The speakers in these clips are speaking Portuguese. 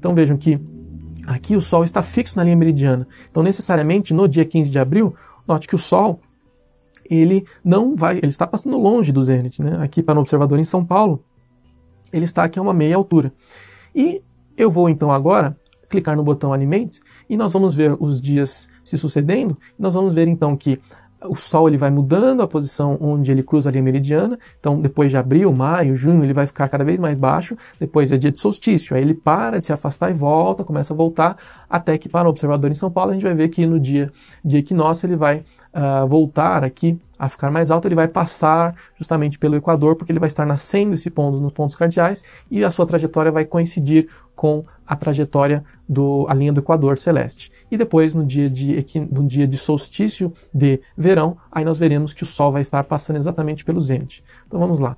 Então vejam que aqui o Sol está fixo na linha meridiana. Então necessariamente no dia 15 de abril, note que o Sol ele não vai, ele está passando longe do zênite, né? Aqui para o observador em São Paulo, ele está aqui a uma meia altura. E eu vou então agora clicar no botão Alimentos e nós vamos ver os dias se sucedendo. Nós vamos ver então que o Sol ele vai mudando a posição onde ele cruza a linha meridiana. Então, depois de abril, maio, junho, ele vai ficar cada vez mais baixo. Depois é dia de solstício. Aí ele para de se afastar e volta, começa a voltar, até que para o observador em São Paulo a gente vai ver que no dia de equinócio ele vai uh, voltar aqui a ficar mais alto, ele vai passar justamente pelo Equador, porque ele vai estar nascendo e se pondo nos pontos cardeais e a sua trajetória vai coincidir com a trajetória do a linha do Equador celeste. E depois, no dia de, no dia de solstício de verão, aí nós veremos que o Sol vai estar passando exatamente pelo zênite. Então vamos lá.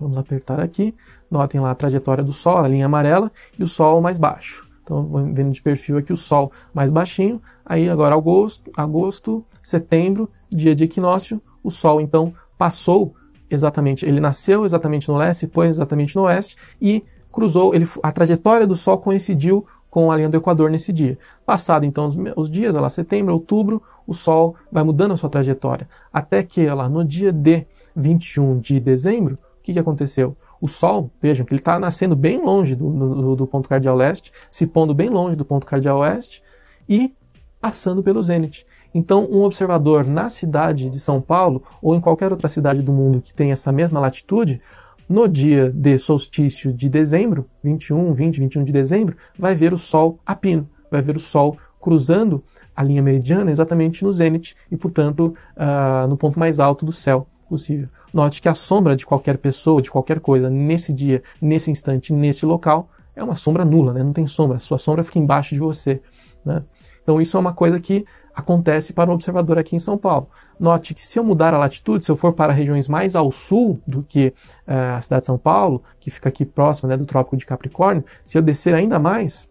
Vamos apertar aqui. Notem lá a trajetória do Sol, a linha amarela, e o Sol mais baixo. Então, vendo de perfil aqui o Sol mais baixinho. Aí agora agosto, agosto, setembro, dia de equinócio, o Sol então passou exatamente, ele nasceu exatamente no leste, pôs exatamente no oeste e cruzou, ele, a trajetória do Sol coincidiu com a linha do Equador nesse dia. Passado então os, os dias, lá setembro, outubro, o Sol vai mudando a sua trajetória, até que lá no dia de 21 de dezembro, o que, que aconteceu? O Sol, vejam que ele está nascendo bem longe do, do, do ponto cardeal leste, se pondo bem longe do ponto cardeal oeste e passando pelo zênite. Então, um observador na cidade de São Paulo ou em qualquer outra cidade do mundo que tenha essa mesma latitude, no dia de solstício de dezembro, 21, 20, 21 de dezembro, vai ver o Sol a pino, vai ver o Sol cruzando a linha meridiana exatamente no zênite e, portanto, uh, no ponto mais alto do céu possível. Note que a sombra de qualquer pessoa, de qualquer coisa, nesse dia, nesse instante, nesse local, é uma sombra nula, né? não tem sombra, sua sombra fica embaixo de você. Né? Então isso é uma coisa que acontece para um observador aqui em São Paulo. Note que se eu mudar a latitude, se eu for para regiões mais ao sul do que uh, a cidade de São Paulo, que fica aqui próximo né, do Trópico de Capricórnio, se eu descer ainda mais,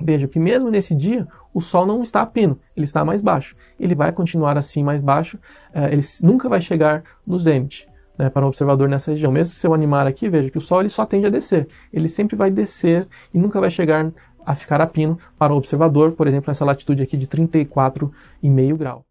veja que mesmo nesse dia o Sol não está a pino, ele está mais baixo. Ele vai continuar assim mais baixo, uh, ele nunca vai chegar no zênite. Né, para um observador nessa região. Mesmo se eu animar aqui, veja que o Sol ele só tende a descer. Ele sempre vai descer e nunca vai chegar a ficar a pino para o observador, por exemplo, nessa latitude aqui de 34,5 grau.